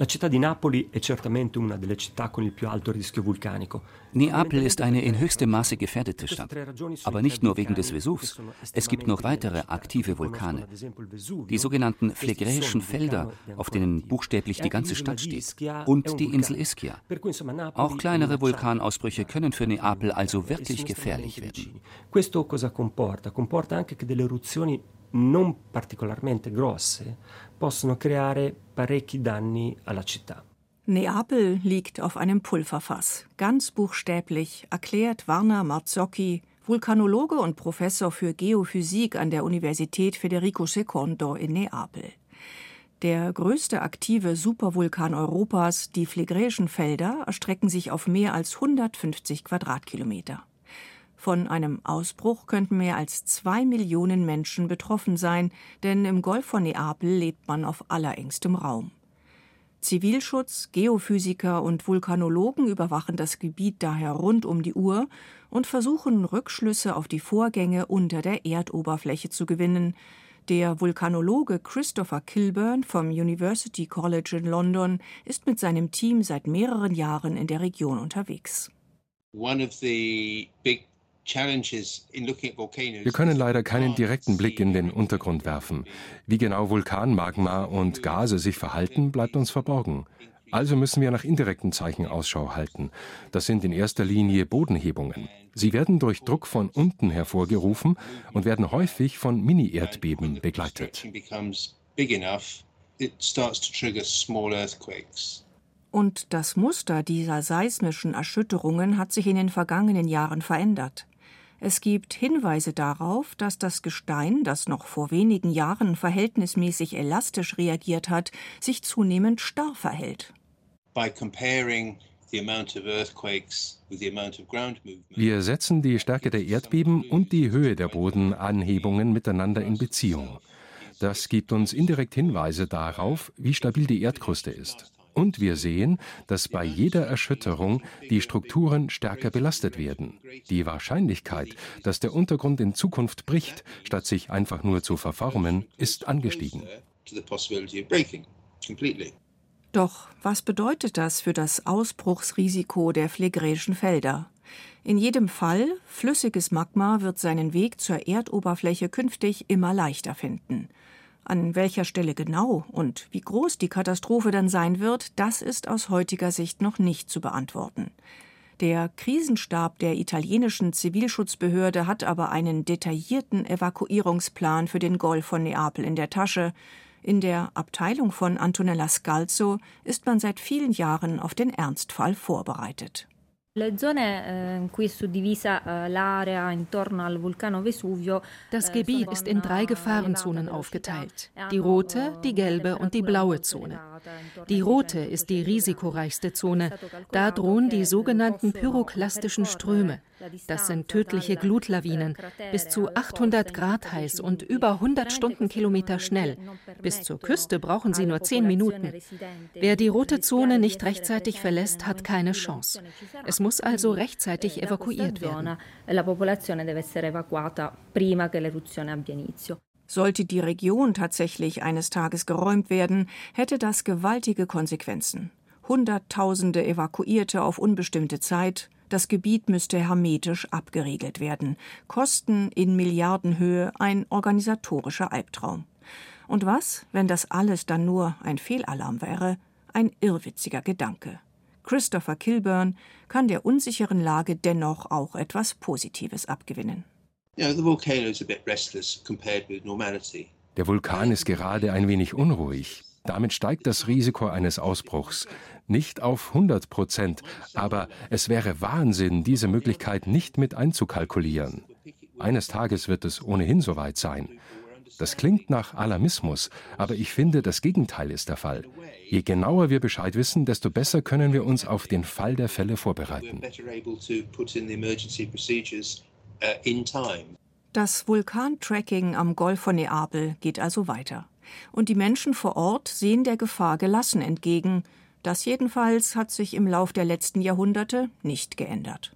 La città di Napoli è certamente una delle città con il più alto rischio vulcanico. Neapel ist eine in höchstem Maße gefährdete Stadt. Aber nicht nur wegen des Vesuvs. Es gibt noch weitere aktive Vulkane. Die sogenannten phlegräischen Felder, auf denen buchstäblich die ganze Stadt steht. Und die Insel Ischia. Auch kleinere Vulkanausbrüche können für Neapel also wirklich gefährlich werden. Questo cosa comporta? Comporta anche che delle eruzioni non particolarmente grosse possono creare parecchi danni alla città. Neapel liegt auf einem Pulverfass. Ganz buchstäblich erklärt Warner Marzocchi, Vulkanologe und Professor für Geophysik an der Universität Federico II in Neapel. Der größte aktive Supervulkan Europas, die Phlegräischen Felder, erstrecken sich auf mehr als 150 Quadratkilometer. Von einem Ausbruch könnten mehr als zwei Millionen Menschen betroffen sein, denn im Golf von Neapel lebt man auf allerengstem Raum. Zivilschutz, Geophysiker und Vulkanologen überwachen das Gebiet daher rund um die Uhr und versuchen Rückschlüsse auf die Vorgänge unter der Erdoberfläche zu gewinnen. Der Vulkanologe Christopher Kilburn vom University College in London ist mit seinem Team seit mehreren Jahren in der Region unterwegs. One of the big wir können leider keinen direkten Blick in den Untergrund werfen. Wie genau Vulkanmagma und Gase sich verhalten, bleibt uns verborgen. Also müssen wir nach indirekten Zeichen Ausschau halten. Das sind in erster Linie Bodenhebungen. Sie werden durch Druck von unten hervorgerufen und werden häufig von Mini-Erdbeben begleitet. Und das Muster dieser seismischen Erschütterungen hat sich in den vergangenen Jahren verändert. Es gibt Hinweise darauf, dass das Gestein, das noch vor wenigen Jahren verhältnismäßig elastisch reagiert hat, sich zunehmend starr verhält. Wir setzen die Stärke der Erdbeben und die Höhe der Bodenanhebungen miteinander in Beziehung. Das gibt uns indirekt Hinweise darauf, wie stabil die Erdkruste ist. Und wir sehen, dass bei jeder Erschütterung die Strukturen stärker belastet werden. Die Wahrscheinlichkeit, dass der Untergrund in Zukunft bricht, statt sich einfach nur zu verformen, ist angestiegen. Doch was bedeutet das für das Ausbruchsrisiko der phlegräischen Felder? In jedem Fall, flüssiges Magma wird seinen Weg zur Erdoberfläche künftig immer leichter finden. An welcher Stelle genau und wie groß die Katastrophe dann sein wird, das ist aus heutiger Sicht noch nicht zu beantworten. Der Krisenstab der italienischen Zivilschutzbehörde hat aber einen detaillierten Evakuierungsplan für den Golf von Neapel in der Tasche. In der Abteilung von Antonella Scalzo ist man seit vielen Jahren auf den Ernstfall vorbereitet. Eh, das Gebiet ist in drei Gefahrenzonen aufgeteilt. Die rote, die gelbe und die blaue Zone. Die rote ist die risikoreichste Zone. Da drohen die sogenannten pyroklastischen Ströme. Das sind tödliche Glutlawinen, bis zu 800 Grad heiß und über 100 Stundenkilometer schnell. Bis zur Küste brauchen sie nur 10 Minuten. Wer die rote Zone nicht rechtzeitig verlässt, hat keine Chance. Es muss also rechtzeitig evakuiert werden. Sollte die Region tatsächlich eines Tages geräumt werden, hätte das gewaltige Konsequenzen. Hunderttausende Evakuierte auf unbestimmte Zeit, das Gebiet müsste hermetisch abgeriegelt werden. Kosten in Milliardenhöhe, ein organisatorischer Albtraum. Und was, wenn das alles dann nur ein Fehlalarm wäre? Ein irrwitziger Gedanke. Christopher Kilburn kann der unsicheren Lage dennoch auch etwas Positives abgewinnen. Der Vulkan ist gerade ein wenig unruhig. Damit steigt das Risiko eines Ausbruchs. Nicht auf 100 Prozent, aber es wäre Wahnsinn, diese Möglichkeit nicht mit einzukalkulieren. Eines Tages wird es ohnehin soweit sein. Das klingt nach Alarmismus, aber ich finde, das Gegenteil ist der Fall. Je genauer wir Bescheid wissen, desto besser können wir uns auf den Fall der Fälle vorbereiten. Das Vulkantracking am Golf von Neapel geht also weiter. Und die Menschen vor Ort sehen der Gefahr gelassen entgegen. Das jedenfalls hat sich im Lauf der letzten Jahrhunderte nicht geändert.